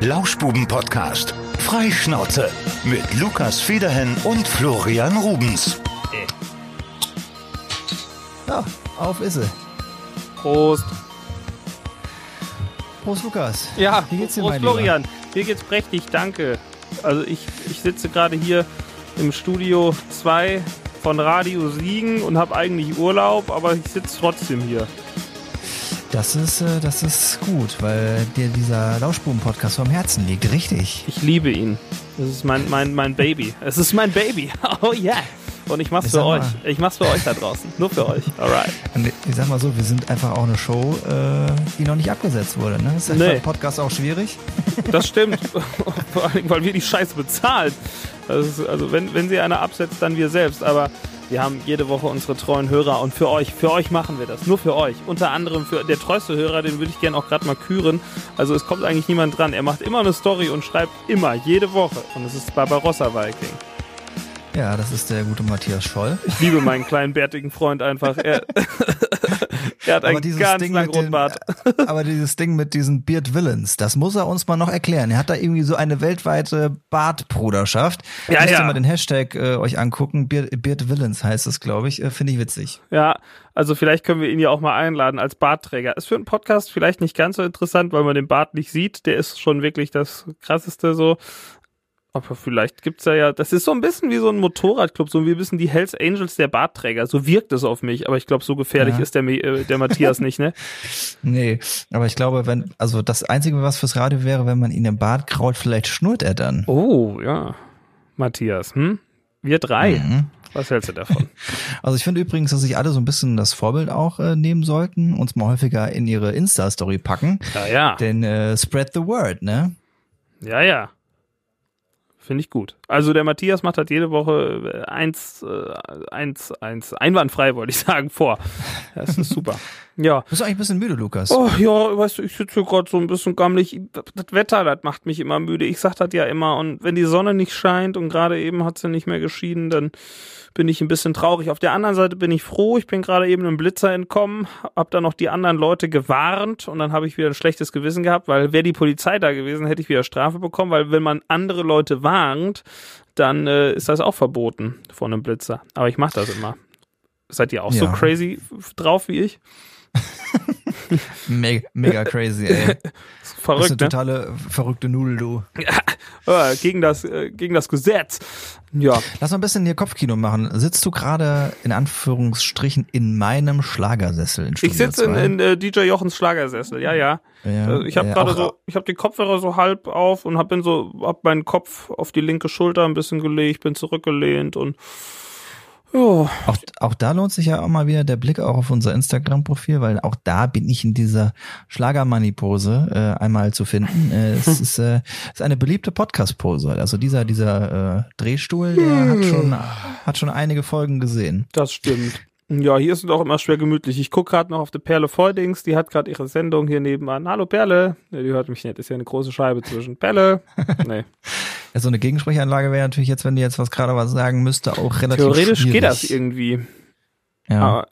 Lauschbuben-Podcast. Freischnauze mit Lukas Federhen und Florian Rubens. Ja, auf ist sie. Prost. Prost, Lukas. Ja, Wie geht's dir, Prost mein Lieber? Florian. Mir geht's prächtig, danke. Also ich, ich sitze gerade hier im Studio 2 von Radio Siegen und habe eigentlich Urlaub, aber ich sitze trotzdem hier. Das ist, äh, das ist gut, weil dir dieser Lauschbuben-Podcast so am Herzen liegt, richtig. Ich liebe ihn. Das ist mein, mein, mein Baby. Es ist mein Baby. Oh yeah. Und ich mach's Ich für euch. mal- Ich mach's für euch da draußen. Nur für euch. Alright. Und ich sag mal so, wir sind einfach auch eine Show, äh, die noch nicht abgesetzt wurde. Ne? Das ist Nee. nee. Podcast auch schwierig. Das stimmt. Vor allem, weil wir die Scheiße bezahlen. Ist, also wenn, wenn sie einer absetzt, dann wir selbst. Aber wir haben jede Woche unsere treuen Hörer und für euch, für euch machen wir das. Nur für euch. Unter anderem für der treueste Hörer, den würde ich gerne auch gerade mal küren. Also es kommt eigentlich niemand dran. Er macht immer eine Story und schreibt immer, jede Woche. Und es ist Barbarossa Viking. Ja, das ist der gute Matthias Scholl. Ich liebe meinen kleinen bärtigen Freund einfach. Er, er hat einen ganz langen mit den, aber dieses Ding mit diesen Beard Villains, das muss er uns mal noch erklären. Er hat da irgendwie so eine weltweite Bartbruderschaft. Ja, Müsst ja. ihr mal den Hashtag äh, euch angucken. Beard, Beard Villains heißt es, glaube ich. Äh, Finde ich witzig. Ja, also vielleicht können wir ihn ja auch mal einladen als Bartträger. Ist für einen Podcast vielleicht nicht ganz so interessant, weil man den Bart nicht sieht. Der ist schon wirklich das krasseste so. Aber vielleicht gibt's ja ja, das ist so ein bisschen wie so ein Motorradclub, so wie ein bisschen die Hells Angels der Bartträger. So wirkt es auf mich, aber ich glaube, so gefährlich Ja. ist der, äh, der Matthias nicht, ne? Nee, aber ich glaube, wenn, also das Einzige, was fürs Radio wäre, wenn man ihn im Bart kraut, vielleicht schnurrt er dann. Oh, ja. Matthias, hm? Wir drei. Mhm. Was hältst du davon? Also ich finde übrigens, dass sich alle so ein bisschen das Vorbild auch äh, nehmen sollten, uns mal häufiger in ihre Insta-Story packen. Ja, ja. Denn äh, spread the word, ne? Ja, ja. Finde ich gut. Also der Matthias macht halt jede Woche äh, eins, äh, eins, eins, einwandfrei, wollte ich sagen, vor. Das ist super. Ja. Bist du eigentlich ein bisschen müde, Lukas? Oh ja, weißt du, ich sitze hier gerade so ein bisschen gammelig. Das Wetter, das macht mich immer müde. Ich sag das ja immer. Und wenn die Sonne nicht scheint und gerade eben hat sie nicht mehr geschieden, dann bin ich ein bisschen traurig. Auf der anderen Seite bin ich froh. Ich bin gerade eben einem Blitzer entkommen, hab dann noch die anderen Leute gewarnt und dann habe ich wieder ein schlechtes Gewissen gehabt, weil wäre die Polizei da gewesen, hätte ich wieder Strafe bekommen, weil wenn man andere Leute warnt, dann äh, ist das auch verboten von einem Blitzer. Aber ich mache das immer. Seid ihr auch so Ja. crazy f- drauf wie ich? Mega, mega crazy, ey. Ist Das ist eine verrückt, ne? totale verrückte Nudel, du. Gegen das äh, gegen das Gesetz. Ja, Lass mal ein bisschen hier Kopfkino machen. Sitzt du gerade in Anführungsstrichen in meinem Schlagersessel in Studio ich sitze in, 2? in äh, DJ Jochens Schlagersessel. Ja, ja. Ja, Äh, ich habe ja, gerade so, ich habe die Kopfhörer so halb auf und hab bin so, hab meinen Kopf auf die linke Schulter ein bisschen gelegt, bin zurückgelehnt und ja, Auch, auch da lohnt sich ja auch mal wieder der Blick auch auf unser Instagram-Profil, weil auch da bin ich in dieser Schlagermoney-Pose äh, einmal zu finden. Äh, es ist, äh, ist eine beliebte Podcast-Pose. Also dieser, dieser äh, Drehstuhl, der hat schon, hat schon einige Folgen gesehen. das stimmt. Ja, hier ist es auch immer schwer gemütlich. Ich gucke gerade noch auf die Perle Feudings, die hat gerade ihre Sendung hier nebenan. Hallo Perle. Ja, die hört mich nicht. Ist ja eine große Scheibe zwischen Perle. Nee. Ja, so eine Gegensprechanlage wäre natürlich jetzt, wenn die jetzt was gerade was sagen müsste, auch relativ Theoretisch schwierig. geht das irgendwie. Ja. Aber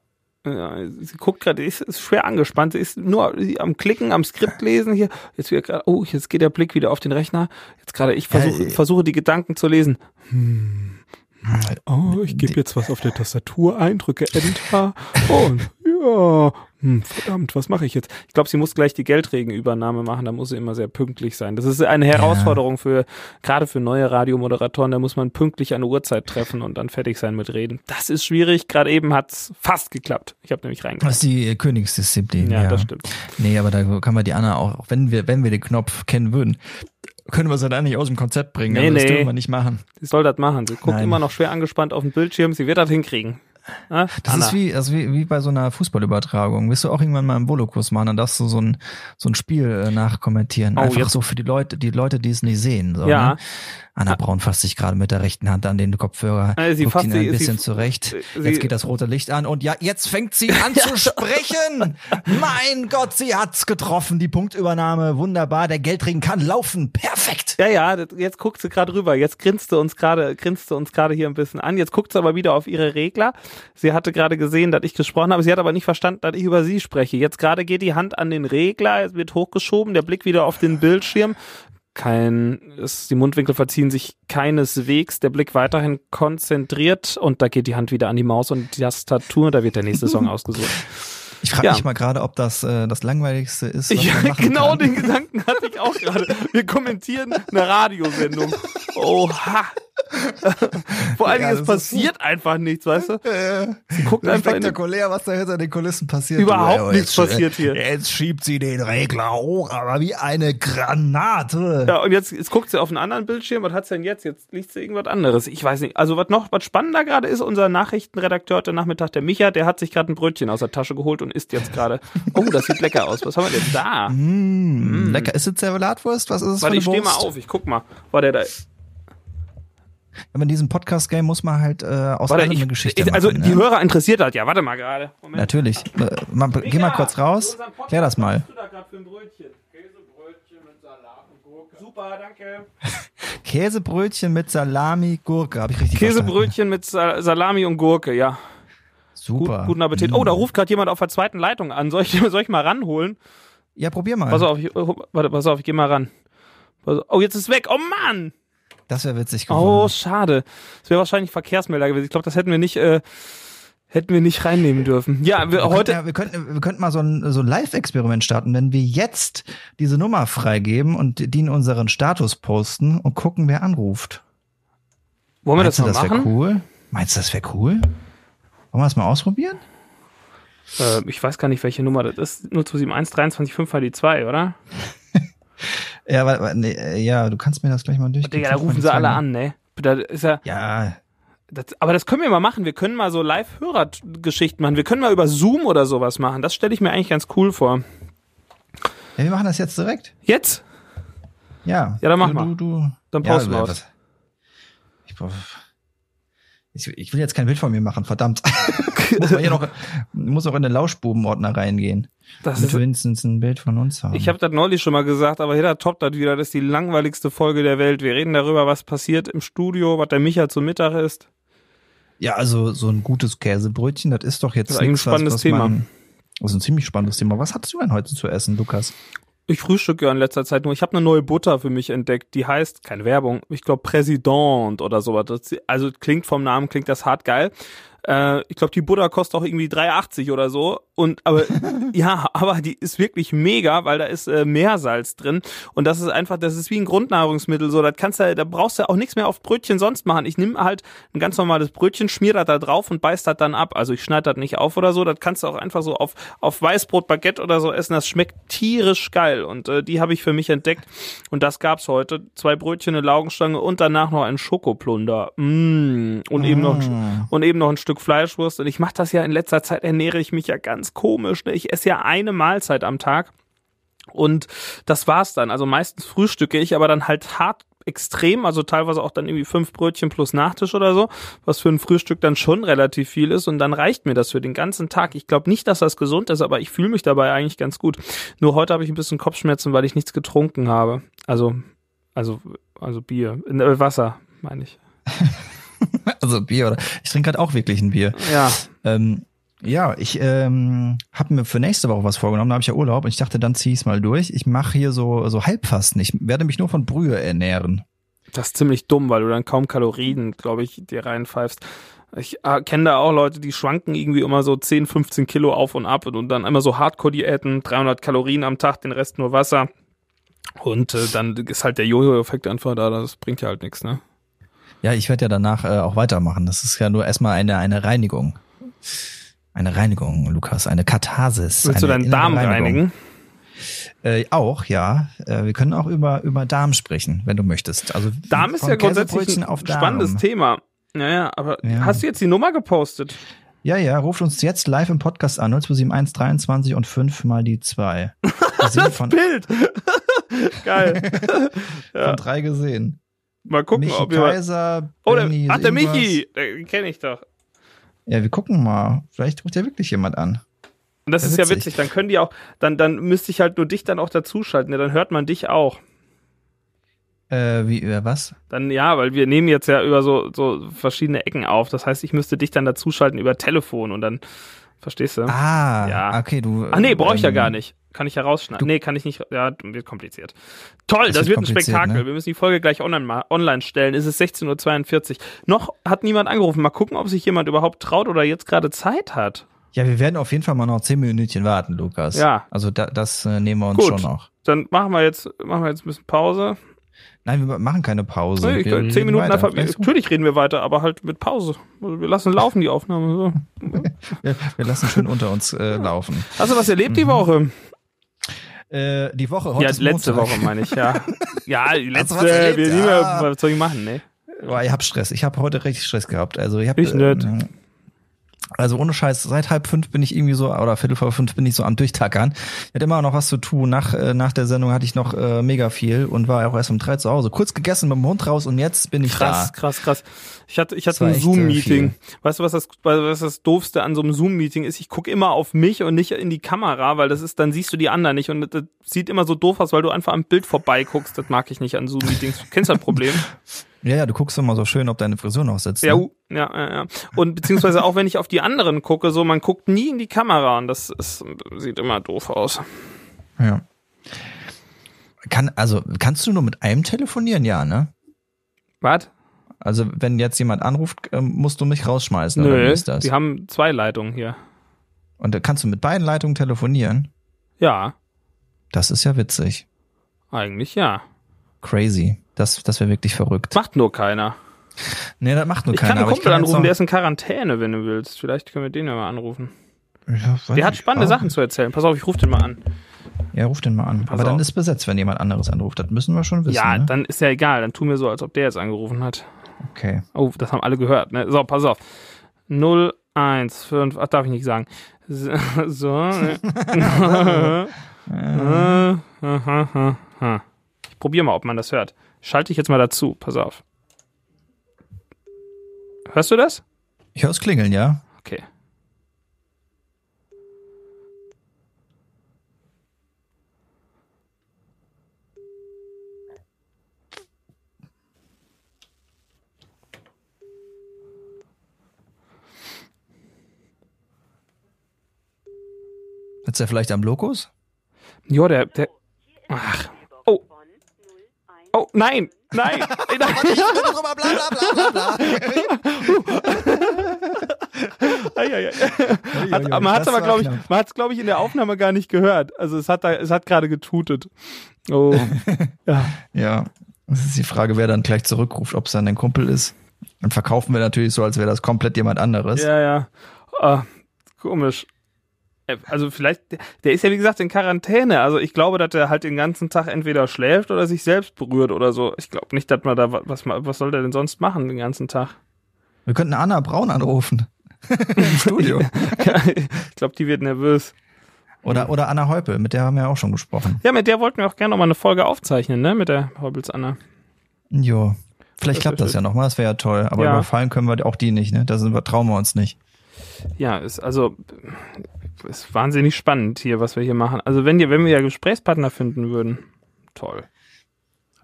ja, sie guckt gerade, ist, ist schwer angespannt. Sie ist nur am Klicken, am Skript lesen hier. Jetzt wieder gerade, oh, jetzt geht der Blick wieder auf den Rechner. Jetzt gerade, ich versuche äh, versuche die Gedanken zu lesen. Hm. Oh, ich gebe jetzt was auf der Tastatur ein, drücke Enter und ja, hm, verdammt, was mache ich jetzt? Ich glaube, sie muss gleich die Geldregenübernahme machen, da muss sie immer sehr pünktlich sein. Das ist eine Herausforderung für, gerade für neue Radiomoderatoren, da muss man pünktlich eine Uhrzeit treffen und dann fertig sein mit Reden. Das ist schwierig, gerade eben hat's fast geklappt. Ich habe nämlich Das reingehört. ist die Königsdisziplin. Ja, Ja, das stimmt. Nee, aber da kann man die Anna auch, wenn wir, wenn wir den Knopf kennen würden, können wir sie dann nicht aus dem Konzept bringen. Nee, also das nee. dürfen wir nicht machen. Sie soll das machen. Sie guckt Nein. immer noch schwer angespannt auf den Bildschirm. Sie wird das hinkriegen. Das Anna. ist wie, also wie, wie bei so einer Fußballübertragung. Willst du auch irgendwann mal einen Volokurs machen, dann darfst du so ein, so ein Spiel äh, nachkommentieren. Oh, Einfach jetzt- so für die Leute, die Leute, die es nicht sehen. So, Ja. Ne? Anna Braun fasst sich gerade mit der rechten Hand an den Kopfhörer, Äh, sie guckt fasst ihn sie- ein sie- bisschen zurecht. sie- Jetzt geht das rote Licht an und ja, jetzt fängt sie an zu sprechen. Mein Gott, sie hat's getroffen. Die Punktübernahme, wunderbar. Der Geldring kann laufen. Perfekt. Ja, ja, jetzt guckt sie gerade rüber. Jetzt grinst sie uns gerade, grinst sie uns gerade hier ein bisschen an. Jetzt guckt sie aber wieder auf ihre Regler. Sie hatte gerade gesehen, dass ich gesprochen habe. Sie hat aber nicht verstanden, dass ich über sie spreche. Jetzt gerade geht die Hand an den Regler, es wird hochgeschoben, der Blick wieder auf den Bildschirm. Kein, es, die Mundwinkel verziehen sich keineswegs, der Blick weiterhin konzentriert und da geht die Hand wieder an die Maus und die Tastatur, da wird der nächste Song ausgesucht. Ich frage Ja. mich mal gerade, ob das äh, das langweiligste ist, was Ja, man machen genau kann. den Gedanken hatte ich auch gerade. Wir kommentieren eine Radiosendung. Oha. Vor allen Ja, Dingen, es das ist passiert einfach nichts, weißt du? Äh, Sie guckt einfach spektakulär, was da hinter den Kulissen passiert. Überhaupt äh, nichts jetzt, passiert hier. Jetzt schiebt sie den Regler hoch, aber wie eine Granate. Ja, und jetzt, jetzt guckt sie auf einen anderen Bildschirm. Was hat's denn jetzt? Jetzt liest sie irgendwas anderes. Ich weiß nicht. Also, was noch, was spannender gerade ist, unser Nachrichtenredakteur heute Nachmittag, der Micha, der hat sich gerade ein Brötchen aus der Tasche geholt und isst jetzt gerade. Oh, das sieht lecker aus. Was haben wir denn da? Mm, Lecker. Ist es Zervelatwurst? Was ist es Warte, für ich stehe mal auf. Ich guck mal. War der da? Aber in diesem Podcast-Game muss man halt äh, aus Warte, ich, Geschichte ich, also machen. die ne? Hörer interessiert hat. Ja, warte mal gerade. Moment. Natürlich. Äh, mal, geh mal kurz raus. Klär das mal. Was hast du da gerade für ein Brötchen? Käsebrötchen mit Salat und Gurke. Super, danke. Käsebrötchen mit Salami, Gurke. Habe ich richtig verstanden. Käsebrötchen mit Sa Salami und Gurke, ja. Gut, Super. guten Appetit. Oh, da ruft gerade jemand auf der zweiten Leitung an. Soll ich, soll ich mal ranholen? Ja, probier mal. Pass auf, ich, oh, warte, pass auf, ich geh mal ran. Oh, jetzt ist weg. Oh Mann! Das wäre witzig geworden. Oh, schade. Das wäre wahrscheinlich Verkehrsmelder gewesen. Ich glaube, das hätten wir nicht, äh, hätten wir nicht reinnehmen dürfen. Ja, wir, Wir könnten, heute. ja, wir, könnten, wir könnten mal so ein, so ein Live-Experiment starten, wenn wir jetzt diese Nummer freigeben und die in unseren Status posten und gucken, wer anruft. Wollen wir Meinst das du, mal das machen? cool? Meinst du, das wäre cool? Wollen wir das mal ausprobieren? Äh, ich weiß gar nicht, welche Nummer das ist. 0271 23 5 war die 2, oder? Ja, weil, weil, nee, äh, ja, du kannst mir das gleich mal durch. Digga, da rufen sie alle an, ne? Da ist ja, Ja, das, aber das können wir mal machen. Wir können mal so Live-Hörer-Geschichten machen. Wir können mal über Zoom oder sowas machen. Das stelle ich mir eigentlich ganz cool vor. ja, wir machen das jetzt direkt. Jetzt? Ja. Ja, dann mach du, mal. Du, du. Dann ja, posten wir äh, was. Ich, brauch- ich, ich will jetzt kein Bild von mir machen, verdammt. muss man hier noch, muss auch in den Lauschbuben-Ordner reingehen. Das wir wenigstens ein Bild von uns haben. ich habe das neulich schon mal gesagt, aber jeder toppt das wieder. Das ist die langweiligste Folge der Welt. Wir reden darüber, was passiert im Studio, was der Micha zum Mittag isst. Ja, also so ein gutes Käsebrötchen, das ist doch jetzt Das ist nix, ein spannendes was, was Thema. Man, das ist ein ziemlich spannendes Thema. Was hattest du denn heute zu essen, Lukas? Ich frühstücke ja in letzter Zeit nur. Ich habe eine neue Butter für mich entdeckt. Die heißt, keine Werbung, ich glaube Präsident oder sowas. Also klingt vom Namen, klingt das hart geil. Äh, ich glaube, die Butter kostet auch irgendwie 3,80 oder so. Und aber ja, aber die ist wirklich mega, weil da ist äh, Meersalz drin. Und das ist einfach, das ist wie ein Grundnahrungsmittel. So, das kannst du, da brauchst du auch nichts mehr auf Brötchen sonst machen. Ich nehme halt ein ganz normales Brötchen, schmier das da drauf und beiß das dann ab. Also ich schneide das nicht auf oder so. Das kannst du auch einfach so auf, auf Weißbrot, Baguette oder so essen. Das schmeckt tierisch geil. Und äh, die habe ich für mich entdeckt. Und das gab's heute. Zwei Brötchen, eine Laugenstange und danach noch ein Schokoplunder. Mm. Und eben noch ein, und eben noch ein Stück Fleischwurst. Und ich mache das ja in letzter Zeit, ernähre ich mich ja ganz komisch. Ne? Ich esse ja eine Mahlzeit am Tag. Und das war's dann. Also meistens frühstücke ich, aber dann halt hart extrem, also teilweise auch dann irgendwie fünf Brötchen plus Nachtisch oder so, was für ein Frühstück dann schon relativ viel ist und dann reicht mir das für den ganzen Tag. Ich glaube nicht, dass das gesund ist, aber ich fühle mich dabei eigentlich ganz gut. Nur heute habe ich ein bisschen Kopfschmerzen, weil ich nichts getrunken habe. Also, also, also Bier, äh, Wasser, meine ich. Also Bier oder? Ich trinke gerade auch wirklich ein Bier. Ja, Ähm, ja, ich ähm, habe mir für nächste Woche was vorgenommen. Da habe ich ja Urlaub und ich dachte, dann zieh ich's mal durch. Ich mache hier so so Halbfasten. Ich werde mich nur von Brühe ernähren. Das ist ziemlich dumm, weil du dann kaum Kalorien, glaube ich, dir reinpfeifst. Ich äh, kenne da auch Leute, die schwanken irgendwie immer so 10, 15 Kilo auf und ab und, und dann immer so Hardcore-Diäten, 300 Kalorien am Tag, den Rest nur Wasser. Und äh, dann ist halt der Jojo-Effekt einfach da, das bringt ja halt nichts, ne? Ja, ich werde ja danach äh, auch weitermachen. Das ist ja nur erstmal eine eine Reinigung. Eine Reinigung, Lukas, eine Katharsis. Willst du eine deinen innere Darm Reinigung. reinigen? Äh, auch, ja. Äh, wir können auch über über Darm sprechen, wenn du möchtest. Also Darm ist ja grundsätzlich ein spannendes Thema. Naja, aber Ja. hast du jetzt die Nummer gepostet? Ja, ja, ruft uns jetzt live im Podcast an, 0271 23 und 5 mal die 2. Gesehen von, Bild! Geil. von drei gesehen. Mal gucken, Michi ob wir... Kaiser, Oh, der, Benny ach, der. Michi! Den kenne ich doch. Ja, wir gucken mal. Vielleicht ruft ja wirklich jemand an. Und das Ja, ist ja witzig. witzig. Dann können die auch, dann, dann müsste ich halt nur dich dann auch dazuschalten. Ja, dann hört man dich auch. Äh, wie, äh, was? Dann ja, weil wir nehmen jetzt ja über so, so verschiedene Ecken auf. Das heißt, ich müsste dich dann dazuschalten über Telefon und dann, verstehst du? Ah, Ja. okay, du. Ach nee, brauche ich ja ähm, gar nicht. Kann ich herausschneiden? Nee, kann ich nicht. Ja, wird kompliziert. Toll, das, Das wird wird ein Spektakel. ne? Wir müssen die Folge gleich online, online stellen. Es ist 16.42 Uhr. Noch hat niemand angerufen. Mal gucken, ob sich jemand überhaupt traut oder jetzt gerade Zeit hat. Ja, wir werden auf jeden Fall mal noch zehn Minütchen warten, Lukas. Ja. Also da, das äh, nehmen wir uns Gut. schon noch. Dann machen wir jetzt, machen wir jetzt ein bisschen Pause. Nein, wir machen keine Pause. Nee, wir zehn Minuten einfach. Natürlich reden wir weiter, aber halt mit Pause. Also wir lassen laufen die Aufnahme. So. Wir, wir lassen schön unter uns äh, laufen. Hast du was erlebt Mhm. die Woche? Äh, die Woche, heute ja, letzte Montag. Woche meine ich, ja. Ja, die letzte. was erlebt? Wir Ja. Was soll ich machen, ne? Boah, ich hab Stress. Ich habe heute richtig Stress gehabt. Also ich habe Ich nicht. Also ohne Scheiß, seit halb fünf bin ich irgendwie so, oder viertel vor fünf bin ich so am Durchtackern. Ich hatte immer noch was zu tun. Nach, äh, nach der Sendung hatte ich noch äh, mega viel und war auch erst um drei zu Hause. Kurz gegessen mit dem Hund raus und jetzt bin ich Krass, da. krass, krass. Ich hatte, ich hatte ein äh, Zoom-Meeting. Weißt du, was das, was das Doofste an so einem Zoom-Meeting ist? Ich gucke immer auf mich und nicht in die Kamera, weil das ist, dann siehst du die anderen nicht und das sieht immer so doof aus, weil du einfach am Bild vorbeiguckst. Das mag ich nicht an Zoom-Meetings. Du kennst das Problem? Ja, ja, du guckst immer so schön, ob deine Frisur noch sitzt. Ja, ne? uh, ja, ja, ja. Und beziehungsweise auch wenn ich auf die anderen gucke, so man guckt nie in die Kamera und das ist, sieht immer doof aus. ja. Kann, also, kannst du nur mit einem telefonieren? Ja, ne? Was? Also, wenn jetzt jemand anruft, ähm, musst du mich rausschmeißen, oder wie Nö, ist das? wir haben zwei Leitungen hier. Und da kannst du mit beiden Leitungen telefonieren? Ja, Das ist ja witzig. eigentlich ja. Crazy. Das, das wäre wirklich verrückt. Macht nur keiner. Nee, das macht nur Ich keiner. kann einen Kumpel jetzt anrufen, noch- der ist in Quarantäne, wenn du willst. Vielleicht können wir den ja mal anrufen. Ja, Der hat spannende ja. Sachen zu erzählen. Pass auf, ich rufe den mal an. Ja, ruf den mal an. Pass aber dann auf. ist besetzt, wenn jemand anderes anruft. Das müssen wir schon wissen. ja, ne? dann ist ja egal. Dann tu mir so, als ob der jetzt angerufen hat. Okay. Oh, das haben alle gehört. Ne? So, pass auf. 015. Ach, darf ich nicht sagen. So. so ich probiere mal, ob man das hört. Schalte ich jetzt mal dazu. Pass auf. Hörst du das? Ich höre es klingeln, ja? Okay. Sitzt er vielleicht am Lokus? Ja, der, der. Oh. Nein. Nein. nein. Ei, ei, ei. Hat, man hat es aber, glaube ich, man hat es, glaube ich, in der Aufnahme gar nicht gehört. Also es hat da, es hat gerade getutet. Oh. ja. Ja. Das ist die Frage, wer dann gleich zurückruft, ob es dann ein Kumpel ist. Dann verkaufen wir natürlich so, als wäre das komplett jemand anderes. Ja, ja. Ah, komisch. Äh, Also vielleicht, der ist ja wie gesagt in Quarantäne. Also ich glaube, dass er halt den ganzen Tag entweder schläft oder sich selbst berührt oder so. Ich glaube nicht, dass man da wa- was was soll der denn sonst machen den ganzen Tag? Wir könnten Anna Braun anrufen. Im Studio. ich glaube, die wird nervös. Oder, oder Anna Heupel, mit der haben wir ja auch schon gesprochen. Ja, mit der wollten wir auch gerne noch mal eine Folge aufzeichnen, ne? Mit der Hobbits Anna. Jo. Vielleicht Das klappt das ja nochmal, das wäre ja toll. Aber Ja. überfallen können wir auch die nicht, ne? Da sind wir, trauen wir uns nicht. Ja, ist also ist wahnsinnig spannend hier, was wir hier machen. Also wenn ihr, wenn wir ja Gesprächspartner finden würden, toll.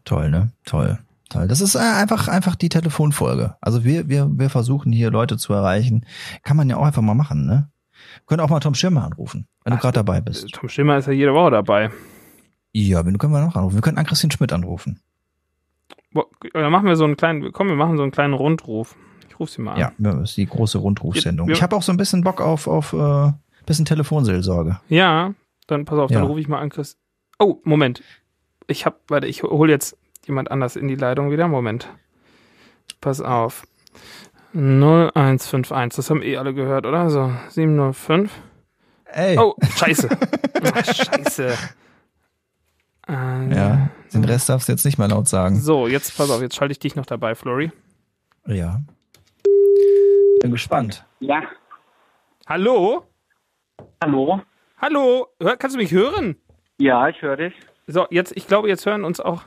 Toll, ne? Toll. Toll. Das ist äh, einfach, einfach die Telefonfolge. Also wir, wir, wir versuchen hier Leute zu erreichen. Kann man ja auch einfach mal machen, ne? Können auch mal Tom Schirmer anrufen, wenn du Ach, gerade dabei bist. Tom Schimmer ist ja jede Woche dabei. Ja, wenn du können wir noch anrufen. Wir können Ann-Christine Schmidt anrufen. Dann machen wir so einen kleinen, komm, wir machen so einen kleinen Rundruf. Ich ruf sie mal an. Ja, das ist die große Rundrufsendung. Ich habe auch so ein bisschen Bock auf, auf äh, bisschen Telefonseelsorge. Ja, dann pass auf, dann Ja. rufe ich mal an, Chris. Oh, Moment. Ich hab, warte, ich hole jetzt jemand anders in die Leitung wieder. Moment. Pass auf. 0151, das haben eh alle gehört, oder? So, 705. Ey. Oh, scheiße. Ach, scheiße. Äh, Ja, den Rest darfst du jetzt nicht mehr laut sagen. So, jetzt pass auf, jetzt schalte ich dich noch dabei, Flori. Ja. Bin gespannt. Ja, Hallo? Hallo. Hallo? Hör, kannst du mich hören? Ja, ich höre dich. So, jetzt, ich glaube, jetzt hören uns auch.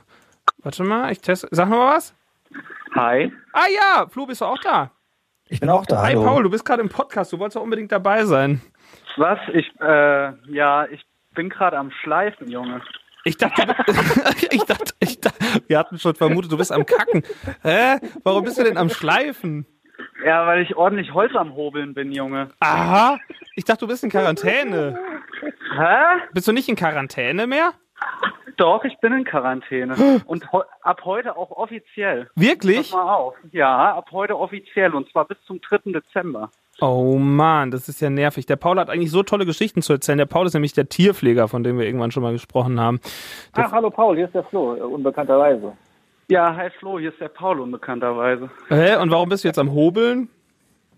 Warte mal, ich teste. Sag noch mal was. Hi. Ah ja, Flo, bist du auch da? Ich bin auch da. Hi Hallo. Paul, du bist gerade im Podcast, du wolltest doch unbedingt dabei sein. Was? Ich, äh, ja, ich bin gerade am Schleifen, Junge. Ich dachte, ich dachte, ich dachte, wir hatten schon vermutet, du bist am Kacken. Hä? Warum bist du denn am Schleifen? Ja, weil ich ordentlich Holz am Hobeln bin, Junge. Aha, ich dachte, du bist in Quarantäne. Hä? Bist du nicht in Quarantäne mehr? Doch, ich bin in Quarantäne. Und ab heute auch offiziell. Pass Wirklich? mal auf. Ja, ab heute offiziell. Und zwar bis zum 3. Dezember. Oh Mann, das ist ja nervig. Der Paul hat eigentlich so tolle Geschichten zu erzählen. Der Paul ist nämlich der Tierpfleger, von dem wir irgendwann schon mal gesprochen haben. Ach, hallo Paul, hier ist der Flo, unbekannterweise. Ja, hi Flo, hier ist der Paul unbekannterweise. Hä? Und warum bist du jetzt am Hobeln?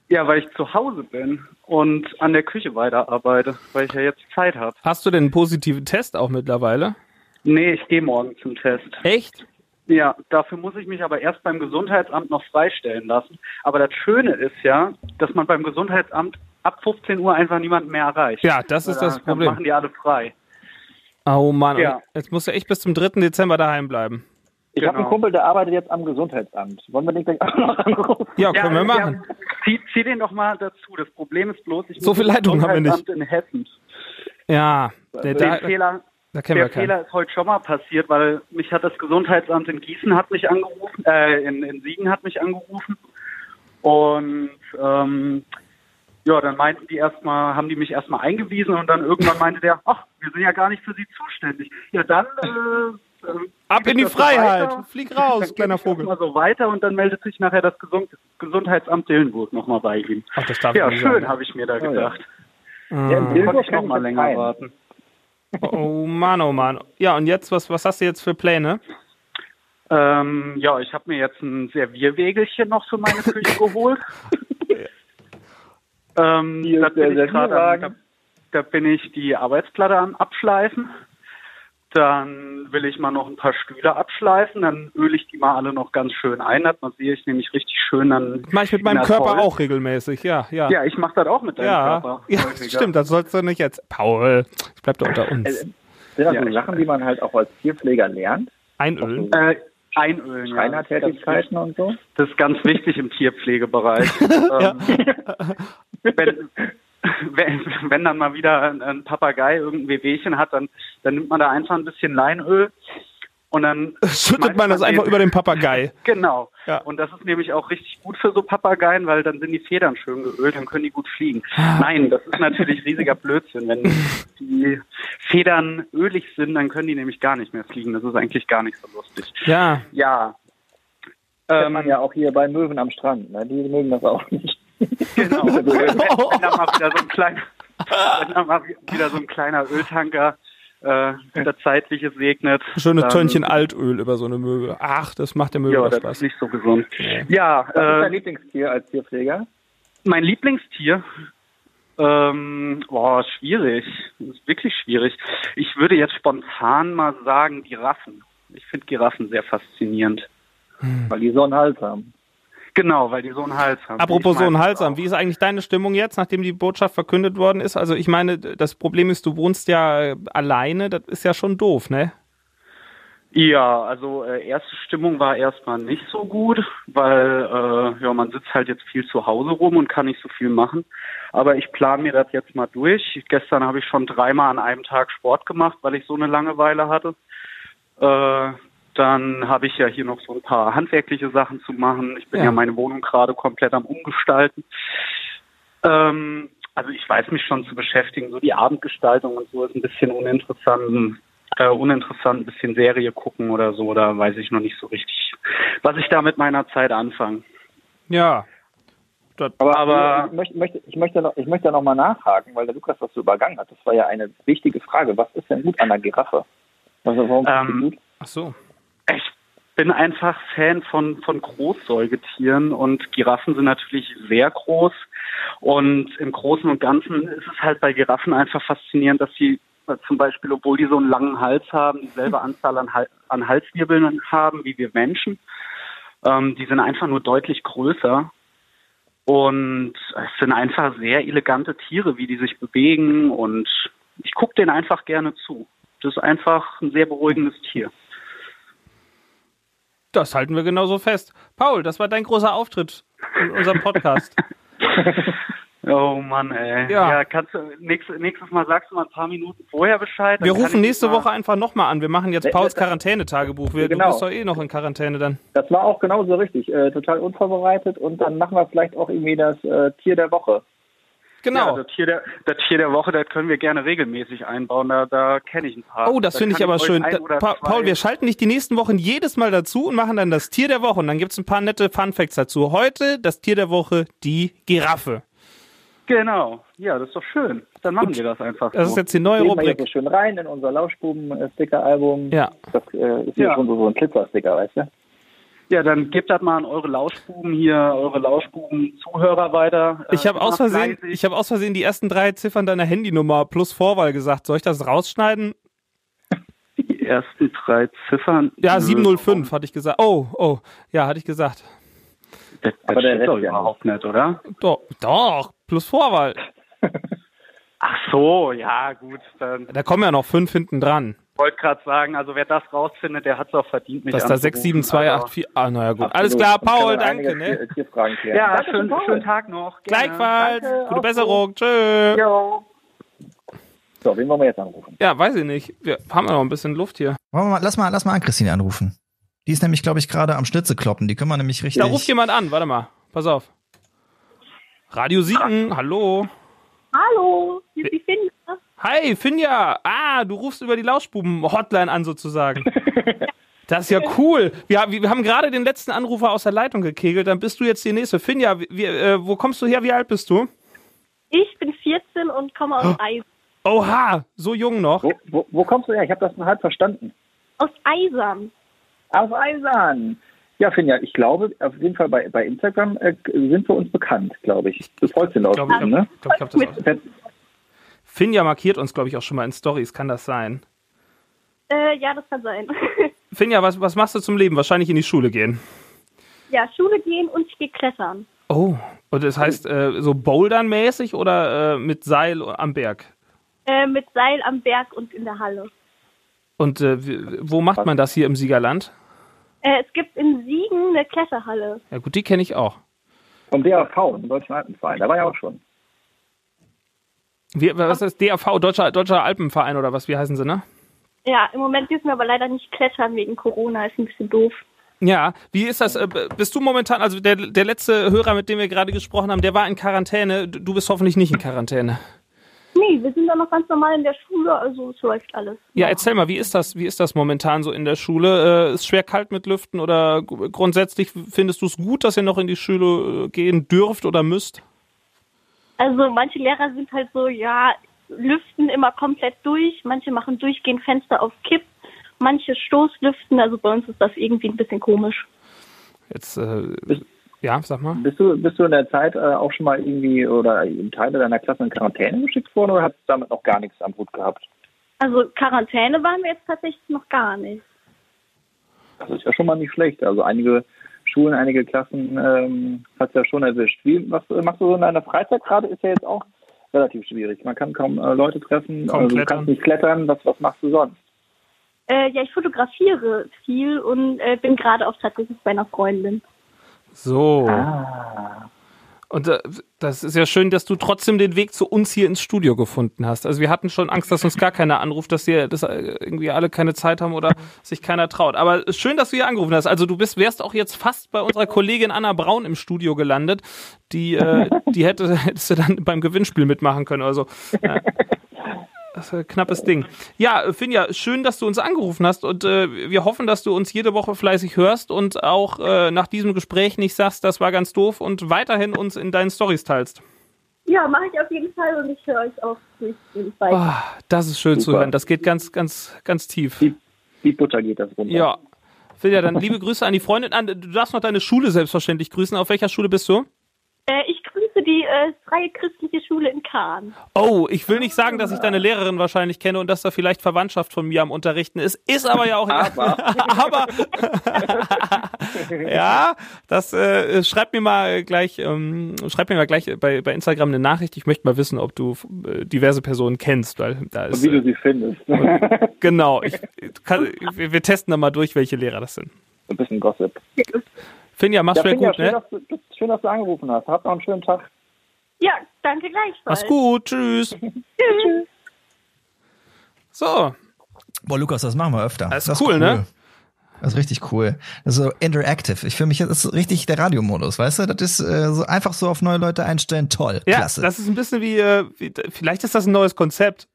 Ja, weil ich zu Hause bin und an der Küche weiterarbeite, weil ich ja jetzt Zeit habe. Hast du denn einen positiven Test auch mittlerweile? Nee, ich gehe morgen zum Test. Echt? Ja, dafür muss ich mich aber erst beim Gesundheitsamt noch freistellen lassen. Aber das Schöne ist ja, dass man beim Gesundheitsamt ab 15 Uhr einfach niemanden mehr erreicht. Ja, das ist Da- das Dann Problem. machen die alle frei. Oh Mann, Ja. jetzt musst du echt bis zum 3. Dezember daheim bleiben. Ich habe Genau. einen Kumpel, der arbeitet jetzt am Gesundheitsamt. Wollen wir den gleich auch noch anrufen? Ja, können wir machen. Ja, zieh, zieh den doch mal dazu. Das Problem ist bloß, ich So viel Leitung haben wir nicht. Gesundheitsamt in Hessen. Ja, der, da, Den Fehler, da kennen der wir keinen. Fehler ist heute schon mal passiert, weil mich hat das Gesundheitsamt in Gießen hat mich angerufen, äh, in, in Siegen hat mich angerufen und ähm, ja, dann meinten die erstmal, haben die mich erstmal eingewiesen und dann irgendwann meinte der, ach, wir sind ja gar nicht für Sie zuständig. Ja, dann äh, äh, Ab in die so Freiheit. weiter. Flieg raus, Dann kleiner Vogel. Mal so weiter und dann meldet sich nachher das Gesund Gesundheitsamt Dillenburg nochmal bei ihm. Ach, das darf Ja, ich nicht schön, habe ich mir da ja. gedacht. Ja, Ah. in Dillenburg Konnte ich kenn noch ich mal jetzt länger warten. Oh Mann, oh Mann. Ja, und jetzt, was, was hast du jetzt für Pläne? Ähm, ja, ich habe mir jetzt ein Servierwägelchen noch für meine Küche geholt. ähm, Hier da, ist der bin ich grad am, da, da bin ich die Arbeitsplatte am Abschleifen. Dann will ich mal noch ein paar Stühle abschleifen. Dann öle ich die mal alle noch ganz schön ein. Dann sehe ich nämlich richtig schön dann. Mach ich mit meinem Körper toll. auch regelmäßig, ja, ja. Ja, ich mache das auch mit deinem ja, Körper. ja häufiger. stimmt, das sollst du nicht jetzt. Paul, ich bleib da unter uns. Sind das Ja, so Sachen, die man halt auch als Tierpfleger lernt? Einölen. Äh, einölen, ja. Schreinertätigkeiten und so? Das ist ganz wichtig im Tierpflegebereich. ähm, wenn, wenn, wenn dann mal wieder ein, ein Papagei irgendein Wehwehchen hat, dann, dann nimmt man da einfach ein bisschen Leinöl und dann Schüttet man das einfach den- über den Papagei. Genau. Ja. Und das ist nämlich auch richtig gut für so Papageien, weil dann sind die Federn schön geölt, dann können die gut fliegen. Nein, das ist natürlich riesiger Blödsinn. Wenn die Federn ölig sind, dann können die nämlich gar nicht mehr fliegen. Das ist eigentlich gar nicht so lustig. Ja, Ja. Ähm, man ja auch hier bei Möwen am Strand. Ne? Die mögen das auch nicht. Genau. wenn, wenn da mal wieder so ein kleiner, wenn da mal wieder so ein kleiner Öltanker äh, das Zeitliche segnet. schönes dann- Tönnchen Altöl über so eine Möwe. Ach, das macht der Möwe Ja, auch das Spaß. ist nicht so gesund. Ja, Was ist dein äh, Lieblingstier als Tierpfleger? mein Lieblingstier. Ähm, boah, schwierig. Das ist wirklich schwierig. Ich würde jetzt spontan mal sagen Giraffen. Ich finde Giraffen sehr faszinierend. Weil die so einen Hals haben. Genau, weil die so einen Hals haben. Apropos so ein meine, Halsam, wie ist eigentlich deine Stimmung jetzt, nachdem die Botschaft verkündet worden ist? Also ich meine, das Problem ist, du wohnst ja äh, alleine, das ist ja schon doof, ne? Ja, also äh, erste Stimmung war erstmal nicht so gut, weil äh, ja man sitzt halt jetzt viel zu Hause rum und kann nicht so viel machen. Aber ich plane mir das jetzt mal durch. Gestern habe ich schon dreimal an einem Tag Sport gemacht, weil ich so eine Langeweile hatte. Äh, dann habe ich ja hier noch so ein paar handwerkliche Sachen zu machen. Ich bin Ja. ja, meine Wohnung gerade komplett am Umgestalten. Ähm, also ich weiß mich schon zu beschäftigen. So die Abendgestaltung und so ist ein bisschen uninteressant. Äh, uninteressant, ein bisschen Serie gucken oder so. Da weiß ich noch nicht so richtig, was ich da mit meiner Zeit anfange. Ja. Aber, Aber- ich, möchte, möchte, ich, möchte noch, ich möchte noch mal nachhaken, weil der Lukas das so übergangen hat. Das war ja eine wichtige Frage. Was ist denn gut an der Giraffe? Also, warum ist die Ähm, gut? Ach so. Ich bin einfach Fan von, von Großsäugetieren und Giraffen sind natürlich sehr groß. Und im Großen und Ganzen ist es halt bei Giraffen einfach faszinierend, dass sie äh, zum Beispiel, obwohl die so einen langen Hals haben, dieselbe Anzahl an, Hal an Halswirbeln haben wie wir Menschen. Ähm, die sind einfach nur deutlich größer. Und es sind einfach sehr elegante Tiere, wie die sich bewegen. Und ich gucke denen einfach gerne zu. Das ist einfach ein sehr beruhigendes Tier. Das halten wir genauso fest. Paul, das war dein großer Auftritt in unserem Podcast. Oh Mann, ey. Ja. Ja, kannst du nächstes, nächstes Mal sagst du mal ein paar Minuten vorher Bescheid. Wir rufen nächste mal- Woche einfach nochmal an. Wir machen jetzt Pauls Quarantänetagebuch. Wir- Du Genau. bist doch eh noch in Quarantäne dann. Das war auch genauso richtig. Äh, total unvorbereitet. Und dann machen wir vielleicht auch irgendwie das äh, Tier der Woche. Genau. Ja, das Tier, der, das Tier der Woche, das können wir gerne regelmäßig einbauen. Da, da kenne ich ein paar. Oh, das Da finde ich aber euch schön. Da, Pa zwei- Paul, wir schalten dich die nächsten Wochen jedes Mal dazu und machen dann das Tier der Woche. Und dann gibt's ein paar nette Fun Facts dazu. Heute das Tier der Woche, die Giraffe. Genau. Ja, das ist doch schön. Dann machen wir das einfach Das so. ist jetzt die neue Legen wir hier Rubrik. so schön rein in unser Lauschbuben-Sticker-Album. Ja. Das äh, ist hier Ja. schon so, so ein Glitzer-Sticker, weißt du? Ja, dann gebt das mal an eure Lauschbuben hier, eure Lauschbuben-Zuhörer weiter. Ich habe Äh, aus Versehen, ich habe aus Versehen die ersten drei Ziffern deiner Handynummer plus Vorwahl gesagt. Soll ich das rausschneiden? die ersten drei Ziffern. Ja, Nö, 705 hatte ich gesagt. Oh, oh, ja, hatte ich gesagt. Das, das Aber der doch überhaupt nicht, oder? Doch, doch, plus Vorwahl. Ach so, ja, gut. Dann Da kommen ja noch fünf hinten dran. Wollte gerade sagen, also wer das rausfindet, der hat es auch verdient, mich Das ist da anzurufen. 67284. Ah, naja, gut. Absolut. Alles klar, Paul, danke, ne? Ja, Danke, schön, Paul. schönen Tag noch. Gerne. Gleichfalls. Danke, Gute Besserung. Tschö. Jo. So, wen wollen wir jetzt anrufen? Ja, weiß ich nicht. Wir haben ja noch ein bisschen Luft hier. Wollen wir mal, lass mal, lass mal an Christine anrufen. Die ist nämlich, glaube ich, gerade am Schnitze kloppen. Die können wir nämlich richtig. Da ruft jemand an. Warte mal. Pass auf. Radio Siegen. Hallo. Hallo, hier ist die Finja. Hi, Finja. Ah, du rufst über die Lauschbuben-Hotline an sozusagen. Das ist ja cool. Wir, wir haben gerade den letzten Anrufer aus der Leitung gekegelt. Dann bist du jetzt die nächste. Finja, wie, äh, wo kommst du her? Wie alt bist du? Ich bin 14 und komme aus, Eis Oha, so jung noch. Wo, wo, wo kommst du her? Ich habe das nur halb verstanden. aus Eisern. Aus Eisern. Ja, Finja, ich glaube, auf jeden Fall bei, bei Instagram äh, sind wir uns bekannt, glaube ich. Du folgst den Ich glaube, ich, Lauschbuben, ne? glaub, ich hab das auch. Finja markiert uns, glaube ich, auch schon mal in Stories. Kann das sein? Äh, ja, das kann sein. Finja, was, was machst du zum Leben? Wahrscheinlich in die Schule gehen. ja, Schule gehen und ich gehe klettern. Oh, und das heißt äh, so Bouldern-mäßig oder äh, mit Seil am Berg? Äh, mit Seil am Berg und in der Halle. Und äh, wo macht man das hier im Siegerland? Äh, es gibt in Siegen eine Kletterhalle. Ja gut, die kenne ich auch. Vom DAV, dem Deutschen Alpenverein. Da war ja auch schon. Wie, was ist DAV, Deutscher, Deutscher Alpenverein oder was? Wie heißen sie, ne? Ja, im Moment dürfen wir aber leider nicht klettern wegen Corona, ist ein bisschen doof. Ja, wie ist das? äh, Bist du momentan, also der, der letzte Hörer, mit dem wir gerade gesprochen haben, der war in Quarantäne. Du bist hoffentlich nicht in Quarantäne. Nee, wir sind da noch ganz normal in der Schule, also es läuft alles. Ja, erzähl mal, wie ist das, wie ist das momentan so in der Schule? Äh, ist schwer kalt mit Lüften oder grundsätzlich findest du es gut, dass ihr noch in die Schule äh, gehen dürft oder müsst? Also manche Lehrer sind halt so, ja, lüften immer komplett durch, manche machen durchgehend Fenster auf Kipp, manche Stoßlüften, also bei uns ist das irgendwie ein bisschen komisch. Jetzt, äh, ja, sag mal. Bist du, bist du in der Zeit äh, auch schon mal irgendwie oder in Teile deiner Klasse in Quarantäne geschickt worden oder hast du damit noch gar nichts am Hut gehabt? Also Quarantäne waren wir jetzt tatsächlich noch gar nicht. Das ist ja schon mal nicht schlecht. Also einige Schulen, einige Klassen ähm, hat ja schon erwischt. Wie, was äh, machst du so in deiner Freizeit gerade? Ist ja jetzt auch relativ schwierig. Man kann kaum äh, Leute treffen, Kaum also du kannst nicht klettern. Was, was machst du sonst? Äh, ja, ich fotografiere viel und äh, bin gerade auch tatsächlich bei einer Freundin. So. Ah. Und äh, das ist ja schön, dass du trotzdem den Weg zu uns hier ins Studio gefunden hast. Also wir hatten schon Angst, dass uns gar keiner anruft, dass wir dass äh, irgendwie alle keine Zeit haben oder sich keiner traut. Aber schön, dass du hier angerufen hast. Also du bist wärst auch jetzt fast bei unserer Kollegin Anna Braun im Studio gelandet. Die äh, die hätte hättest du dann beim Gewinnspiel mitmachen können. Also äh, knappes Ding. Ja, Finja, schön, dass du uns angerufen hast und äh, wir hoffen, dass du uns jede Woche fleißig hörst und auch äh, nach diesem Gespräch nicht sagst, das war ganz doof und weiterhin uns in deinen Stories teilst. Ja, mache ich auf jeden Fall und ich höre euch auch durchgehend weiter. Ah, das ist schön zu Super. hören. Das geht ganz, ganz, ganz tief. Die, die Butter geht das runter. Ja. Finja, dann liebe Grüße an die Freundin. An, du darfst noch deine Schule selbstverständlich grüßen. Auf welcher Schule bist du? Äh, ich grüße die äh, Freie Christliche Schule in Kahn. Oh, ich will nicht sagen, dass ich deine Lehrerin wahrscheinlich kenne und dass da vielleicht Verwandtschaft von mir am Unterrichten ist. Ist aber ja auch Aber. aber ja, das äh, schreib mir mal gleich, ähm, schreib mir mal gleich bei, bei Instagram eine Nachricht. Ich möchte mal wissen, ob du äh, diverse Personen kennst, weil da Und ist wie du äh, sie findest. genau. Ich, kann, wir, wir testen da mal durch, welche Lehrer das sind. Ein bisschen Gossip. Finja, mach's Ja, schwer Finja, gut, schön, ne? dass du, schön, dass du angerufen hast. Habt noch einen schönen Tag. Ja, danke gleichfalls. Mach's gut, tschüss. Tschüss. So, Boah, Lukas, das machen wir öfter. Das ist Das cool, ne? Das ist richtig cool. Das ist so interactive. Ich fühle mich, das ist richtig der Radiomodus, weißt du? Das ist äh, so einfach so auf neue Leute einstellen. Toll. Ja, Klasse. das ist ein bisschen wie, äh, wie vielleicht ist das ein neues Konzept.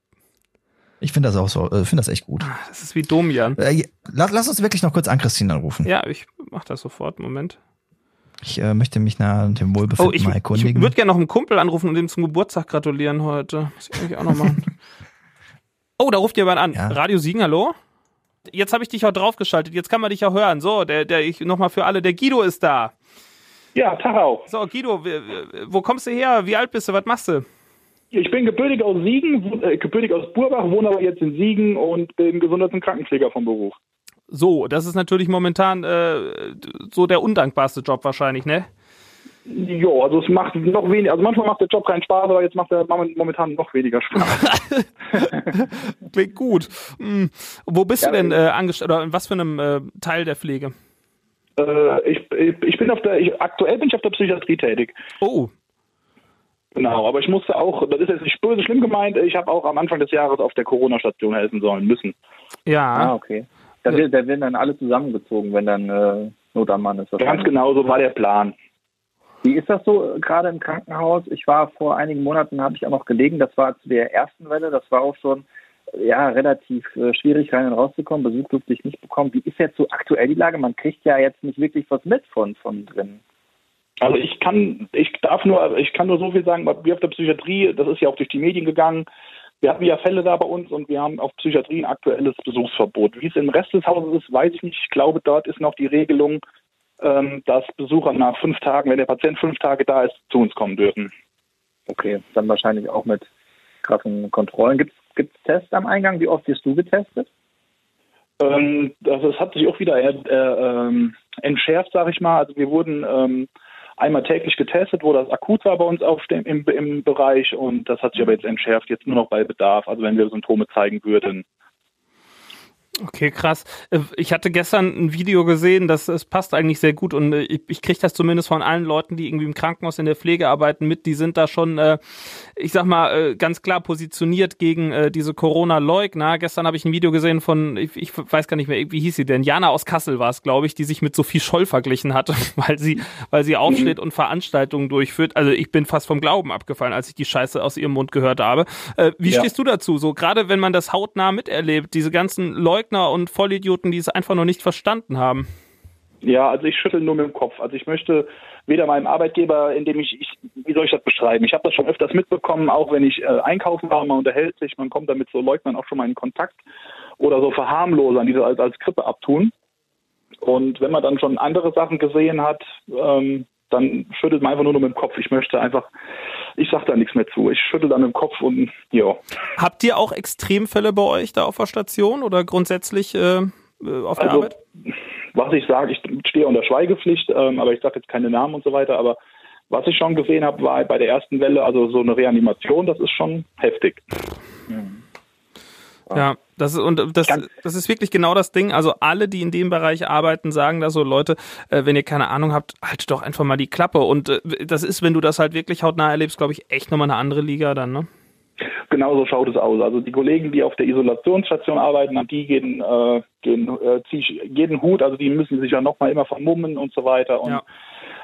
ich finde das auch so, äh, finde das echt gut. Das ist wie Domian. Äh, lass, lass uns wirklich noch kurz an Christine anrufen. Ja, ich mach das sofort. Moment. Ich äh, möchte mich nach dem Oh, Wohlbefinden ich, mal ich erkundigen. würde gerne noch einen Kumpel anrufen und ihm zum Geburtstag gratulieren heute. Muss ich eigentlich auch noch machen. oh, da ruft jemand an. Ja. Radio Siegen, hallo? Jetzt habe ich dich auch draufgeschaltet. Jetzt kann man dich auch hören. So, der, der ich nochmal für alle. Der Guido ist da. Ja, Tag auch. So, Guido, wo kommst du her? Wie alt bist du? Was machst du? Ich bin gebürtig aus Siegen, äh, gebürtig aus Burbach, wohne aber jetzt in Siegen und bin Gesundheits- und Krankenpfleger vom Beruf. So, das ist natürlich momentan äh, so der undankbarste Job wahrscheinlich, ne? Jo, also es macht noch weniger, also manchmal macht der Job keinen Spaß, aber jetzt macht er moment- momentan noch weniger Spaß. Klingt gut. Hm. Wo bist Ja, du denn äh, angestellt oder in was für einem äh, Teil der Pflege? äh, ich, ich, bin auf der, ich, aktuell bin ich auf der Psychiatrie tätig. Oh, Genau, aber ich musste auch, das ist jetzt nicht böse schlimm gemeint, ich habe auch am Anfang des Jahres auf der Corona-Station helfen sollen müssen. Ah, ja. okay. Da, wird, da werden dann alle zusammengezogen, wenn dann äh, Not am Mann ist. Ganz genau, so war der Plan. Wie ist das so äh, gerade im Krankenhaus? Ich war vor einigen Monaten, habe ich auch noch gelegen, das war zu der ersten Welle, das war auch schon äh, ja relativ äh, schwierig rein und rauszukommen, Besuch durfte ich nicht bekommen. Wie ist jetzt so aktuell die Lage? Man kriegt ja jetzt nicht wirklich was mit von, von drin. Also ich kann, ich darf nur, ich kann nur so viel sagen, wir auf der Psychiatrie, das ist ja auch durch die Medien gegangen. Wir hatten ja Fälle da bei uns und wir haben auf Psychiatrie ein aktuelles Besuchsverbot. Wie es im Rest des Hauses ist, weiß ich nicht. Ich glaube, dort ist noch die Regelung, ähm, dass Besucher nach fünf Tagen, wenn der Patient fünf Tage da ist, zu uns kommen dürfen. Okay, dann wahrscheinlich auch mit krassen Kontrollen. Gibt es Tests am Eingang? Wie oft wirst du getestet? Ähm, das, das hat sich auch wieder äh, äh, entschärft, sage ich mal. Also wir wurden ähm, einmal täglich getestet, wo das akut war bei uns auf dem, im, im Bereich und das hat sich aber jetzt entschärft, jetzt nur noch bei Bedarf, also wenn wir Symptome zeigen würden. Okay, krass. Äh, Ich hatte gestern ein Video gesehen, das, das passt eigentlich sehr gut und äh, ich, ich kriege das zumindest von allen Leuten, die irgendwie im Krankenhaus in der Pflege arbeiten, mit. Die sind da schon, äh, ich sag mal, äh, ganz klar positioniert gegen äh, diese Corona-Leugner. Gestern habe ich ein Video gesehen von, ich, ich weiß gar nicht mehr, wie hieß sie denn? Jana aus Kassel war es, glaube ich, die sich mit Sophie Scholl verglichen hatte, weil sie, weil sie aufsteht und Veranstaltungen durchführt. Also ich bin fast vom Glauben abgefallen, als ich die Scheiße aus ihrem Mund gehört habe. Äh, wie Ja. stehst du dazu? So gerade wenn man das hautnah miterlebt, diese ganzen Leugner und Vollidioten, die es einfach noch nicht verstanden haben. Ja, also ich schüttel nur mit dem Kopf. Also ich möchte weder meinem Arbeitgeber, indem ich, ich wie soll ich das beschreiben? Ich habe das schon öfters mitbekommen, auch wenn ich äh, einkaufen war, man unterhält sich, man kommt damit so Leugnern auch schon mal in Kontakt oder so Verharmlosern, die das als, als Grippe abtun. Und wenn man dann schon andere Sachen gesehen hat, ähm, dann schüttelt man einfach nur, nur mit dem Kopf. Ich möchte einfach, ich sag da nichts mehr zu. Ich schüttel dann mit dem Kopf und ja. Habt ihr auch Extremfälle bei euch da auf der Station oder grundsätzlich äh, äh, auf der Also, Arbeit? was ich sage, ich stehe unter Schweigepflicht, ähm, aber ich sage jetzt keine Namen und so weiter, aber was ich schon gesehen habe, war bei der ersten Welle, also so eine Reanimation, das ist schon heftig. Ja, das ist und das, das ist wirklich genau das Ding. Also alle, die in dem Bereich arbeiten, sagen da so, Leute, äh, wenn ihr keine Ahnung habt, haltet doch einfach mal die Klappe. Und äh, das ist, wenn du das halt wirklich hautnah erlebst, glaube ich, echt nochmal eine andere Liga dann, ne? Genau so schaut es aus. Also die Kollegen, die auf der Isolationsstation arbeiten, an die gehen, äh, gehen äh, jeden Hut, also die müssen sich ja nochmal immer vermummen und so weiter. Und Ja.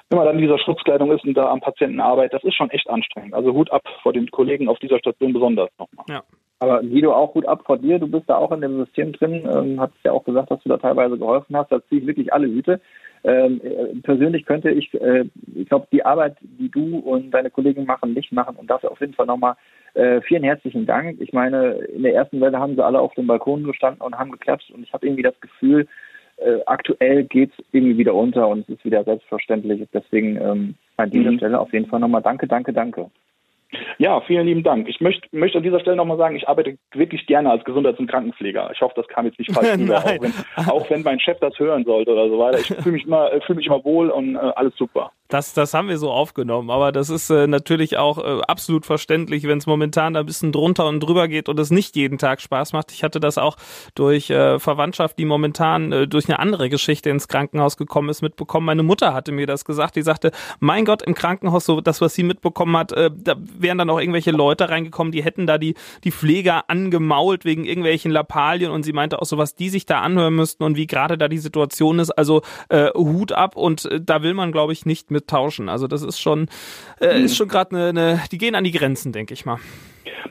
wenn man dann in dieser Schutzkleidung ist und da am Patienten arbeitet, das ist schon echt anstrengend. Also Hut ab vor den Kollegen auf dieser Station besonders nochmal. Aber Guido, auch gut ab vor dir. Du bist da auch in dem System drin. Ähm, hast ja auch gesagt, dass du da teilweise geholfen hast. Da ziehe ich wirklich alle Hüte. Ähm, äh, persönlich könnte ich, äh, ich glaube, die Arbeit, die du und deine Kollegen machen, nicht machen. Und dafür auf jeden Fall nochmal äh, vielen herzlichen Dank. Ich meine, in der ersten Welle haben sie alle auf dem Balkon gestanden und haben geklatscht. Und ich habe irgendwie das Gefühl, äh, aktuell geht's irgendwie wieder unter und es ist wieder selbstverständlich. Deswegen ähm, an dieser Mhm. Stelle auf jeden Fall nochmal danke, danke, danke. Ja, vielen lieben Dank. Ich möchte, möchte an dieser Stelle nochmal sagen, ich arbeite wirklich gerne als Gesundheits- und Krankenpfleger. Ich hoffe, das kam jetzt nicht falsch rüber, auch wenn, auch wenn mein Chef das hören sollte oder so weiter. Ich fühle mich immer, äh, fühle mich immer wohl und äh, alles super. Das, das haben wir so aufgenommen, aber das ist äh, natürlich auch äh, absolut verständlich, wenn es momentan da ein bisschen drunter und drüber geht und es nicht jeden Tag Spaß macht. Ich hatte das auch durch äh, Verwandtschaft, die momentan äh, durch eine andere Geschichte ins Krankenhaus gekommen ist, mitbekommen. Meine Mutter hatte mir das gesagt. Die sagte, mein Gott, im Krankenhaus, so das, was sie mitbekommen hat, äh, da wären dann auch irgendwelche Leute reingekommen, die hätten da die, die Pfleger angemault wegen irgendwelchen Lappalien und sie meinte auch so, was die sich da anhören müssten und wie gerade da die Situation ist. Also äh, Hut ab und äh, da will man, glaube ich, nicht mit tauschen. Also das ist schon, äh, ist schon gerade eine, eine, die gehen an die Grenzen, denke ich mal.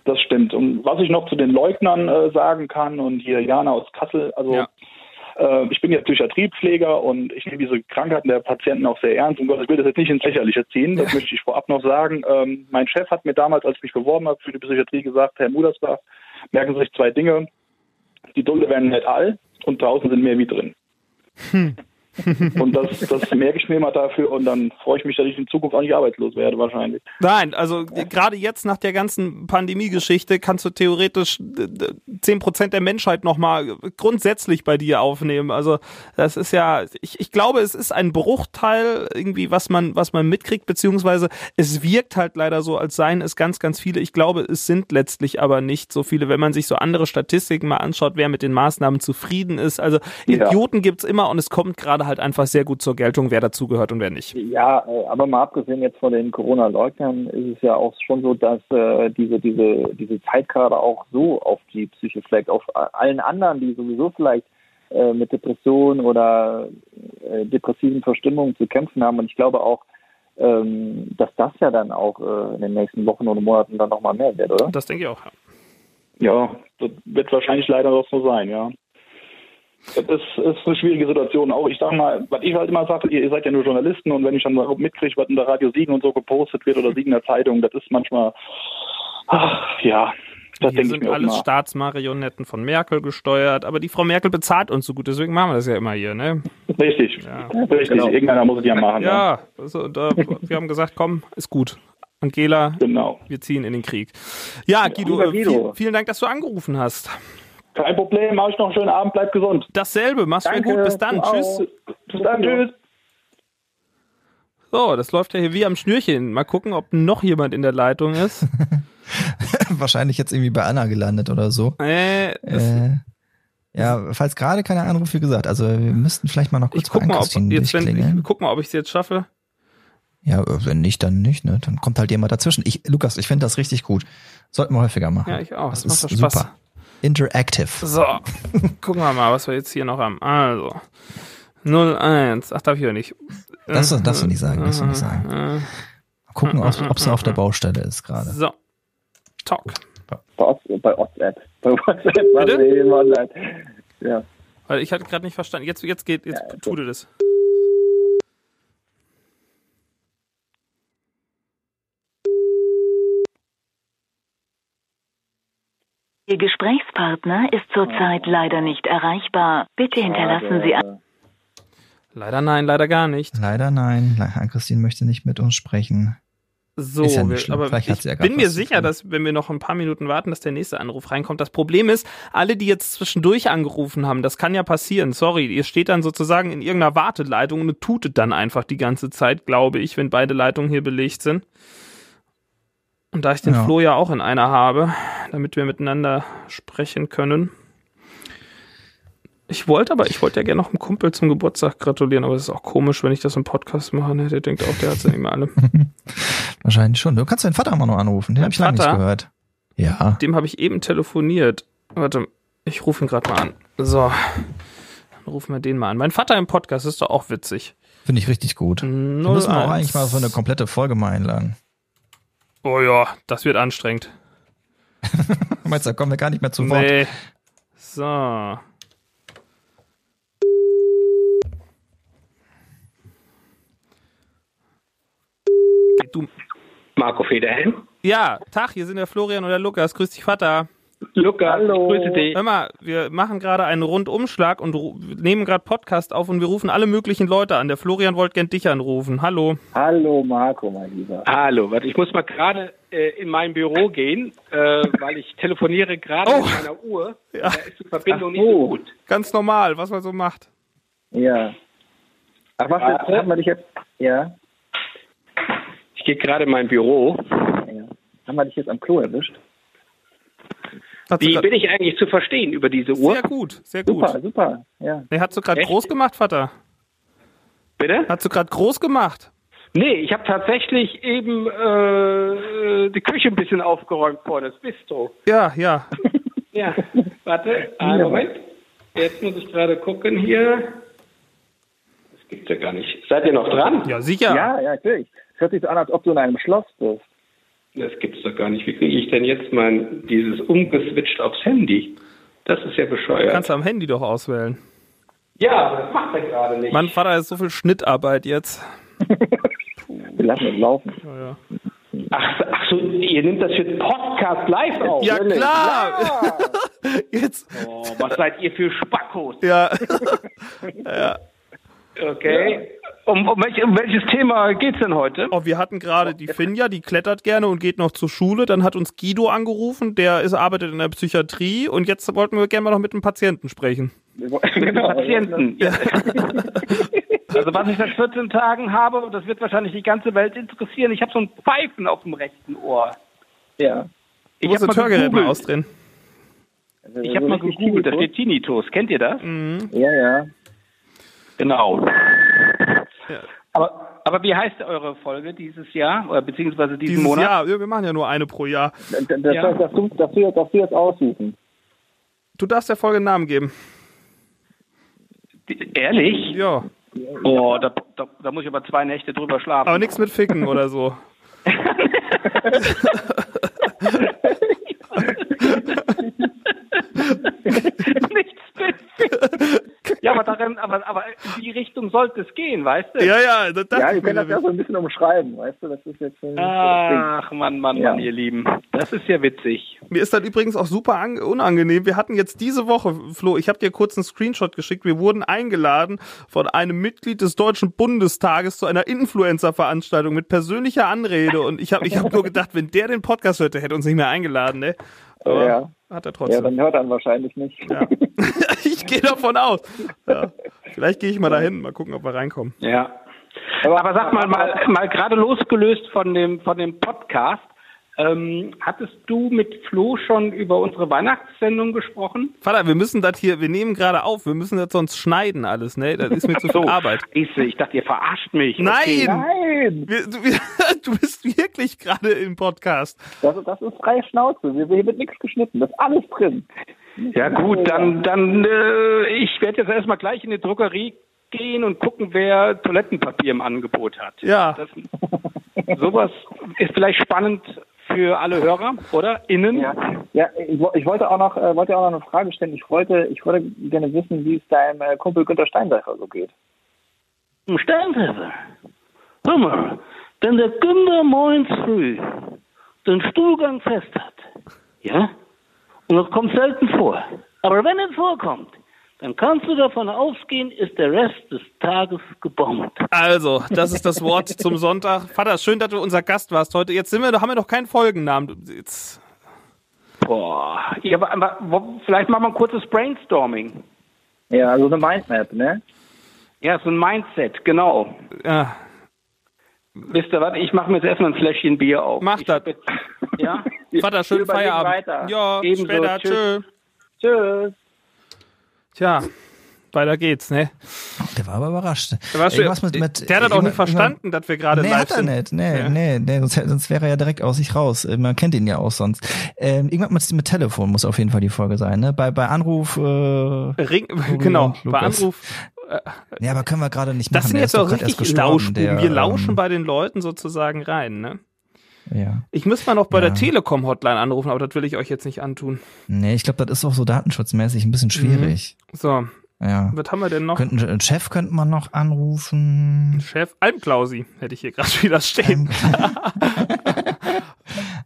Das stimmt. Und was ich noch zu den Leugnern äh, sagen kann und hier Jana aus Kassel, also Ja. äh, ich bin ja Psychiatriepfleger und ich nehme diese Krankheiten der Patienten auch sehr ernst. Und Gott, ich will das jetzt nicht ins Lächerliche ziehen, das möchte ich vorab noch sagen. Ähm, mein Chef hat mir damals, als ich mich beworben habe für die Psychiatrie, gesagt, Herr Mudersbach, merken Sie sich zwei Dinge. Die Dulde werden nicht all und draußen sind mehr wie drin. Und das, das merke ich mir immer dafür und dann freue ich mich, dass ich in Zukunft auch nicht arbeitslos werde wahrscheinlich. Nein, also gerade jetzt nach der ganzen Pandemie-Geschichte kannst du theoretisch zehn Prozent der Menschheit nochmal grundsätzlich bei dir aufnehmen. Also das ist ja, ich, ich glaube, es ist ein Bruchteil irgendwie, was man, was man mitkriegt, beziehungsweise es wirkt halt leider so, als seien es ganz, ganz viele. Ich glaube, es sind letztlich aber nicht so viele, wenn man sich so andere Statistiken mal anschaut, wer mit den Maßnahmen zufrieden ist. Also Ja. Idioten gibt's immer und es kommt gerade halt einfach sehr gut zur Geltung, wer dazugehört und wer nicht. Ja, äh, aber mal abgesehen jetzt von den Corona-Leugnern ist es ja auch schon so, dass äh, diese, diese, diese Zeit gerade auch so auf die Psyche schlägt, auf allen anderen, die sowieso vielleicht äh, mit Depressionen oder äh, depressiven Verstimmungen zu kämpfen haben. Und ich glaube auch, ähm, dass das ja dann auch äh, in den nächsten Wochen oder Monaten dann nochmal mehr wird, oder? Das denke ich auch. Ja, das wird wahrscheinlich leider auch so sein, ja. Das ist, ist eine schwierige Situation. Auch ich sag mal, was ich halt immer sage, ihr, seid ja nur Journalisten und wenn ich dann mal mitkriege, was in der Radio Siegen und so gepostet wird oder Siegen in der Zeitung, das ist manchmal, ach, ja, das ich sind alles. Staatsmarionetten von Merkel gesteuert, aber die Frau Merkel bezahlt uns so gut, deswegen machen wir das ja immer hier, ne? Richtig, Ja. richtig. Genau. Irgendeiner muss es ja machen. Ja. Ja, also, da, wir haben gesagt, komm, ist gut. Angela, Genau. wir ziehen in den Krieg. Ja, Guido, Guido. Viel, vielen Dank, dass du angerufen hast. Kein Problem, mach ich noch einen schönen Abend, bleib gesund. Dasselbe, mach's mir Danke, gut, bis dann, tschüss. Bis dann, tschüss. So, das läuft ja hier wie am Schnürchen. Mal gucken, ob noch jemand in der Leitung ist. Wahrscheinlich jetzt irgendwie bei Anna gelandet oder so. äh, Äh, ja, falls gerade keine Anrufe, wie gesagt, also wir müssten vielleicht mal noch kurz ich guck bei mal, ob, jetzt, wenn, ich guck mal, ob ich es jetzt schaffe. Ja, wenn nicht, dann nicht, ne? Dann kommt halt jemand dazwischen. Ich, Lukas, ich finde das richtig gut. Sollten wir häufiger machen. Ja, ich auch. Das, Das, ist macht doch Spaß. super. Interactive. So, gucken wir mal, was wir jetzt hier noch haben. Also, 01. Ach, darf ich ja nicht. Das darfst du nicht sagen, darfst du nicht sagen. Mal gucken, ob es auf der Baustelle ist gerade. So. Talk. Bei, bei WhatsApp. Bei WhatsApp. Bitte? eben online. Ja. Weil ich hatte gerade nicht verstanden. Jetzt, jetzt geht, jetzt Ja, tut es. Ihr Gesprächspartner ist zurzeit leider nicht erreichbar. Bitte hinterlassen Sie. Leider nein, leider gar nicht. Leider nein. Ann-Christine möchte nicht mit uns sprechen. So, Ist ja nicht wir, aber Vielleicht hat ich sie ja bin mir sicher, dass wenn wir noch ein paar Minuten warten, dass der nächste Anruf reinkommt. Das Problem ist, alle, die jetzt zwischendurch angerufen haben, das kann ja passieren. Sorry, ihr steht dann sozusagen in irgendeiner Warteleitung und tutet dann einfach die ganze Zeit, glaube ich, wenn beide Leitungen hier belegt sind. Und da ich den Ja. Flo ja auch in einer habe, damit wir miteinander sprechen können. Ich wollte aber, ich wollte ja gerne noch einem Kumpel zum Geburtstag gratulieren, aber es ist auch komisch, wenn ich das im Podcast mache. Ne? Der denkt auch, der hat ja nicht mehr alle. Wahrscheinlich schon. Du kannst deinen Vater mal noch anrufen. Den habe ich lange nicht Vater? gehört. Ja. dem habe ich eben telefoniert. Warte, ich rufe ihn gerade mal an. So, dann rufen wir den mal an. Mein Vater im Podcast ist doch auch witzig. Finde ich richtig gut. Wir müssen wir auch eigentlich mal so eine komplette Folge mal einladen. Oh ja, das wird anstrengend. Meinst du, da kommen wir gar nicht mehr zu Wort? Nee. So. Du, Marco Federhen. ja, Tag, hier sind der Florian und der Lukas. Grüß dich, Vater. Lukas, Hallo. ich grüße dich. Hör mal, wir machen gerade einen Rundumschlag und nehmen gerade Podcast auf und wir rufen alle möglichen Leute an. Der Florian wollte gern dich anrufen. Hallo. Hallo Marco, mein Lieber. Hallo, warte, ich muss mal gerade äh, in mein Büro gehen, äh, weil ich telefoniere gerade Oh. mit meiner Uhr. Ja. Da ist die Verbindung Ach nicht so so. gut. Ganz normal, was man so macht. Ja. Ach, was Warte. hat man dich jetzt? Ja. gehe gerade in mein Büro. Ja. Haben wir dich jetzt am Klo erwischt? Hast Wie bin ich eigentlich zu verstehen über diese Uhr? Sehr gut, sehr gut. Super, super. Ja. Nee, hast du gerade groß gemacht, Vater? Bitte? Hast du gerade groß gemacht? Nee, ich habe tatsächlich eben äh, die Küche ein bisschen aufgeräumt vor das Bistro. Ja, ja. Ja, warte, einen Moment. Jetzt muss ich gerade gucken hier. Das gibt's ja gar nicht. Seid ihr noch dran? Ja, sicher. ja, ja, natürlich. Es hört sich so an, als ob du in einem Schloss bist. Das gibt's doch gar nicht. Wie kriege ich denn jetzt mein dieses umgeswitcht aufs Handy? Das ist ja bescheuert. Kannst du am Handy doch auswählen. ja, aber das macht er gerade nicht. Mein Vater ist so viel Schnittarbeit jetzt. Wir lassen es laufen. Ja, ja. Ach, ach so, ihr nehmt das für Podcast live auf. Ja, Ehrlich? klar. Jetzt. Oh, was seid ihr für Spackos? Ja. Okay. Um, um, welch, um welches Thema geht's denn heute? Oh, wir hatten gerade die Finja, die klettert gerne und geht noch zur Schule. Dann hat uns Guido angerufen, der ist, arbeitet in der Psychiatrie. Und jetzt wollten wir gerne mal noch mit einem Patienten sprechen. genau. Patienten. Ja. Also was ich seit 14 Tagen habe, und das wird wahrscheinlich die ganze Welt interessieren, ich habe so ein Pfeifen auf dem rechten Ohr. Ja. Du Ich habe das mal Hörgerät mal ausdrehen. Ich habe mal gegoogelt, da steht Tinnitus. Kennt ihr das? Ja, ja. Genau. Ja. Aber, aber wie heißt eure Folge dieses Jahr oder beziehungsweise diesen Dieses Monat? Jahr, ja, wir machen ja nur eine pro Jahr. Das, das, Ja. das, du, das, jetzt- das du jetzt aussuchen. Du darfst der Folge einen Namen geben. Die- Ehrlich? Ja. Oh, da, da, da muss ich aber zwei Nächte drüber schlafen. Aber nichts mit Ficken oder so. Nichts mit. Ja, aber darin, aber, aber in die Richtung sollte es gehen, weißt du? Ja, ja, das dachte Ja, ich wir können das ja so ein bisschen umschreiben, weißt du? Das ist jetzt so ein Ach, Mann, Mann, Ja. Mann, ihr Lieben. Das ist ja witzig. Mir ist das übrigens auch super an- unangenehm. Wir hatten jetzt diese Woche, Flo, ich habe dir kurz einen Screenshot geschickt. Wir wurden eingeladen von einem Mitglied des Deutschen Bundestages zu einer Influencer-Veranstaltung mit persönlicher Anrede. Und ich habe ich hab nur gedacht, wenn der den Podcast hört, der hätte uns nicht mehr eingeladen, ne? Aber Ja. Hat er Ja, trotzdem. dann hört er wahrscheinlich nicht. Ja. ich gehe davon aus. Ja. Vielleicht gehe ich mal dahin, mal gucken, ob wir reinkommen. Ja. Aber sag mal, mal, mal gerade losgelöst von dem, von dem Podcast, ähm, hattest du mit Flo schon über unsere Weihnachtssendung gesprochen? Vater, wir müssen das hier, wir nehmen gerade auf, wir müssen das sonst schneiden alles, ne? Das ist mir zu viel Arbeit. Ich dachte, ihr verarscht mich. Nein! Okay. Nein! Wir, du, wir, du bist wirklich gerade im Podcast. Das, das ist freie Schnauze. Wir- Hier wird nichts geschnitten. Das ist alles drin. Ja gut, dann, dann äh, ich werde jetzt erstmal gleich in die Druckerie gehen und gucken, wer Toilettenpapier im Angebot hat. Ja. Das, sowas ist vielleicht spannend für alle Hörer, oder? Innen? Ja, ja ich, ich wollte auch noch, äh, wollte auch noch eine Frage stellen. Ich wollte, ich wollte gerne wissen, wie es deinem äh, Kumpel Günter Steinseifer so geht. Im Steinpfeffer. Hör mal, wenn der Günther morgens früh den Stuhlgang fest hat, ja, und das kommt selten vor, aber wenn es vorkommt, dann kannst du davon ausgehen, ist der Rest des Tages gebombt. Also, das ist das Wort zum Sonntag. Vater, schön, dass du unser Gast warst heute. Jetzt sind wir, haben wir noch keinen Folgennamen. Jetzt, Boah, ja, aber, aber wo- vielleicht machen wir ein kurzes Brainstorming. Ja, also eine Mindmap, ne? Ja, so ein Mindset, genau. ja, Wisst ihr was, ich mache mir jetzt erstmal ein Fläschchen Bier auf. Mach Ich das. Ja? Vater, schönen Feierabend. weiter. Ja, Ebenso. später. Tschüss. Tschö. Tschüss. Tja, weiter geht's, ne? Der war aber überrascht. Weißt du, mit, mit, der hat das auch nicht irgendwann- verstanden, dass wir gerade Nee, live hat er sind. nicht. Nee, Ja. nee, nee, sonst, sonst wäre er ja direkt aus sich raus. Äh, Man kennt ihn ja auch sonst. Ähm, irgendwas mit, mit Telefon muss auf jeden Fall die Folge sein, ne? Bei, bei Anruf, äh, Ring, genau, bei. Anruf. nee, aber können wir gerade nicht Das machen. sind Der jetzt ist auch richtig der, Wir lauschen ähm, bei den Leuten sozusagen rein, ne? Ja. Ich müsste mal noch bei Ja. der Telekom-Hotline anrufen, aber das will ich euch jetzt nicht antun. Nee, ich glaube, das ist auch so datenschutzmäßig ein bisschen schwierig. So, Ja. was haben wir denn noch? Könnten, einen Chef könnte man noch anrufen. Chef Almklausi hätte ich hier gerade wieder stehen.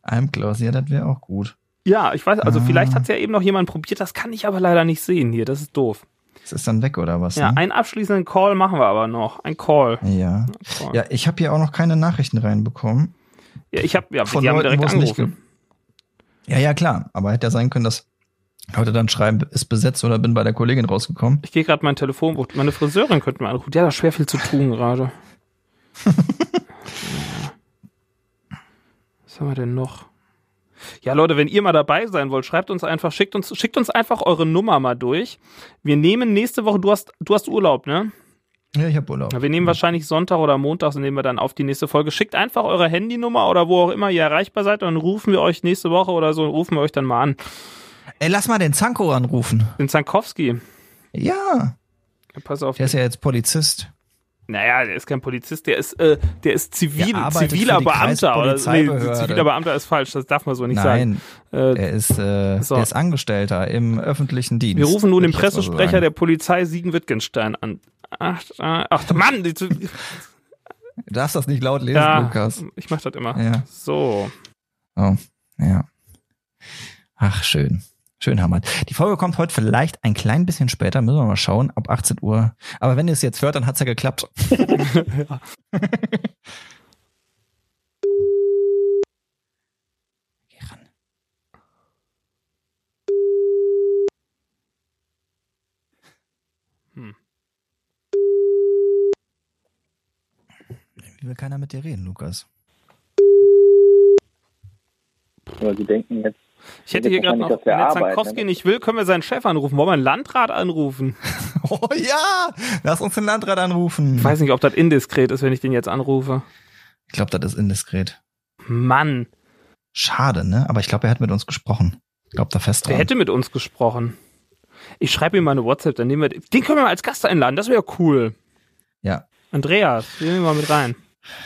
Almklaus, ja, das wäre auch gut. Ja, ich weiß, also Ah. vielleicht hat es ja eben noch jemand probiert, das kann ich aber leider nicht sehen hier, das ist doof. Das ist dann weg, oder was? Ja, ne? einen abschließenden Call machen wir aber noch. Ein Call. ja. Call. Ja, ich habe hier auch noch keine Nachrichten reinbekommen. Ja, ich habe ja, Von die haben Leuten, direkt es nicht angerufen. Ja, ja, klar. Aber hätte ja sein können, dass Leute dann schreiben, ist besetzt oder bin bei der Kollegin rausgekommen. Ich gehe gerade mein Telefonbuch. Meine Friseurin könnte mal anrufen. Die hat da schwer viel zu tun gerade. Was haben wir denn noch? Ja, Leute, wenn ihr mal dabei sein wollt, schreibt uns einfach, schickt uns, schickt uns einfach eure Nummer mal durch. Wir nehmen nächste Woche, du hast, du hast Urlaub, ne? Ja, ich habe Urlaub. Wir nehmen wahrscheinlich Sonntag oder Montag, nehmen wir dann auf die nächste Folge. Schickt einfach eure Handynummer oder wo auch immer ihr erreichbar seid und dann rufen wir euch nächste Woche oder so, rufen wir euch dann mal an. Ey, lass mal den Zanko anrufen. Den Zankowski. Ja. Pass auf. Der ist ja jetzt Polizist. Naja, der ist kein Polizist, der ist, äh, der ist zivil, Der ziviler Beamter. Oder, nee, ziviler Beamter ist falsch, das darf man so nicht Nein, sagen. Äh, er ist, äh, so. der ist Angestellter im öffentlichen Dienst. wir rufen nun den Pressesprecher der Polizei Siegen-Wittgenstein an. Ach, äh, ach Mann, die, Du darfst das nicht laut lesen, ja, Lukas. ich mach das immer. Ja. So. Oh, ja. Ach, schön. Schön, Hammer. Die Folge kommt heute vielleicht ein klein bisschen später. Müssen wir mal schauen, ab 18 Uhr. Aber wenn ihr es jetzt hört, dann hat's ja geklappt. Geh will keiner mit dir reden, Lukas? Ja, sie denken jetzt, Ich hätte hier gerade noch, wenn der Zankowski ne? nicht will, können wir seinen Chef anrufen. Wollen wir einen Landrat anrufen? Oh ja! Lass uns den Landrat anrufen. Ich weiß nicht, ob das indiskret ist, wenn ich den jetzt anrufe. Ich glaube, das ist indiskret. Mann, Schade, ne? Aber ich glaube, er hat mit uns gesprochen. Ich glaube da fest der dran. hätte mit uns gesprochen. Ich schreibe ihm mal eine WhatsApp, dann nehmen wir, den können wir mal als Gast einladen, das wäre cool. Ja. Andreas, nehmen wir mal mit rein.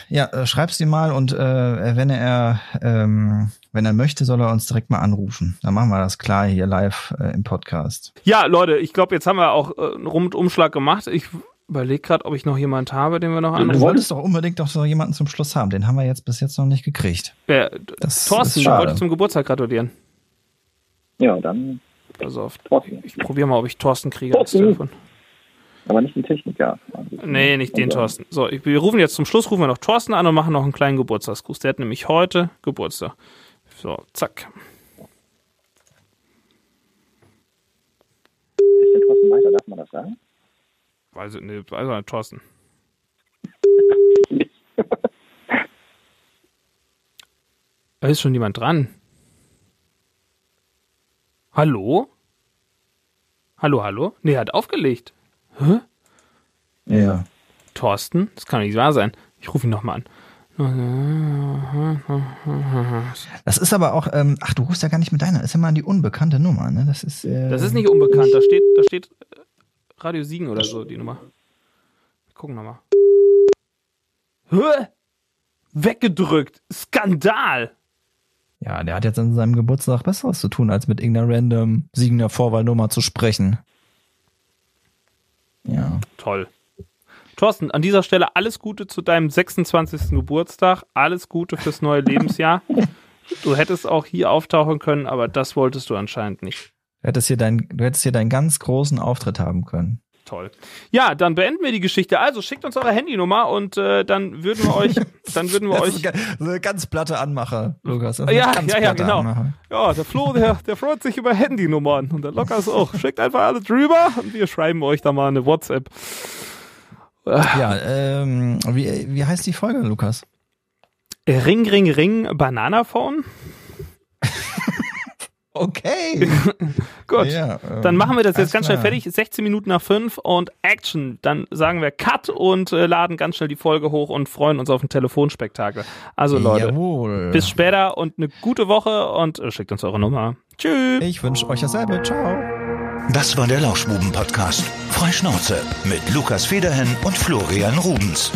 Ja, äh, schreib's ihm mal und äh, wenn er ähm, wenn er möchte, soll er uns direkt mal anrufen. Dann machen wir das klar hier live äh, im Podcast. Ja, Leute, ich glaube, jetzt haben wir auch äh, einen Rundumschlag gemacht. Ich überlege gerade, ob ich noch jemanden habe, den wir noch Du anrufen. wolltest doch unbedingt doch so jemanden zum Schluss haben. Den haben wir jetzt bis jetzt noch nicht gekriegt. Wer, Das Thorsten, schade. wollte zum Geburtstag gratulieren. ja, dann Pass auf. Thorsten. Ich probiere mal, ob ich Thorsten kriege Thorsten. Aber nicht den Techniker. Nee, nicht den Also, Thorsten. So, wir rufen jetzt zum Schluss, rufen wir noch Thorsten an und machen noch einen kleinen Geburtstagsgruß. Der hat nämlich heute Geburtstag. So, zack. Ist der Thorsten weiter? Darf man das sagen? Weiß ich nicht, weiß ich nicht, Thorsten. Da ist schon jemand dran. Hallo? Hallo, hallo? Nee, er hat aufgelegt. Hä? Ja. Thorsten? Das kann doch nicht wahr sein. Ich rufe ihn nochmal an. Das ist aber auch, ähm, ach, du rufst ja gar nicht mit deiner, ist ja mal die unbekannte Nummer, ne? Das ist, äh, Das ist nicht unbekannt. Da steht, da steht äh, Radio Siegen oder so, die Nummer. Wir gucken nochmal. Hä? Weggedrückt. Skandal. Ja, der hat jetzt an seinem Geburtstag Besseres zu tun, als mit irgendeiner random siegender Vorwahlnummer zu sprechen. Ja. Toll. Thorsten, an dieser Stelle alles Gute zu deinem 26. Geburtstag. Alles Gute fürs neue Lebensjahr. Du hättest auch hier auftauchen können, aber das wolltest du anscheinend nicht. Du hättest hier deinen, du hättest hier deinen ganz großen Auftritt haben können. Toll. Ja, dann beenden wir die Geschichte. Also schickt uns eure Handynummer und äh, dann würden wir euch, dann würden wir Das euch. ist ganz platte Anmache, Lukas. Ja, ja, ja, genau. Anmache. Ja, der Flo, der, der freut sich über Handynummern und der Locker ist auch. Schickt einfach alle drüber und wir schreiben euch da mal eine WhatsApp. Ja, ähm, wie, wie heißt die Folge, Lukas? Ring, ring, ring, Bananaphone. Okay. Gut. Ja, ähm, Dann machen wir das jetzt ganz schnell klar. fertig. 16 Minuten nach 5 und Action. Dann sagen wir Cut und äh, laden ganz schnell die Folge hoch und freuen uns auf ein Telefonspektakel. Also Leute, Jawohl. bis später und eine gute Woche und äh, schickt uns eure Nummer. Tschüss. Ich wünsche euch dasselbe. Ciao. Das war der Lauschbuben-Podcast. Freischnauze mit Lukas Federhen und Florian Rubens.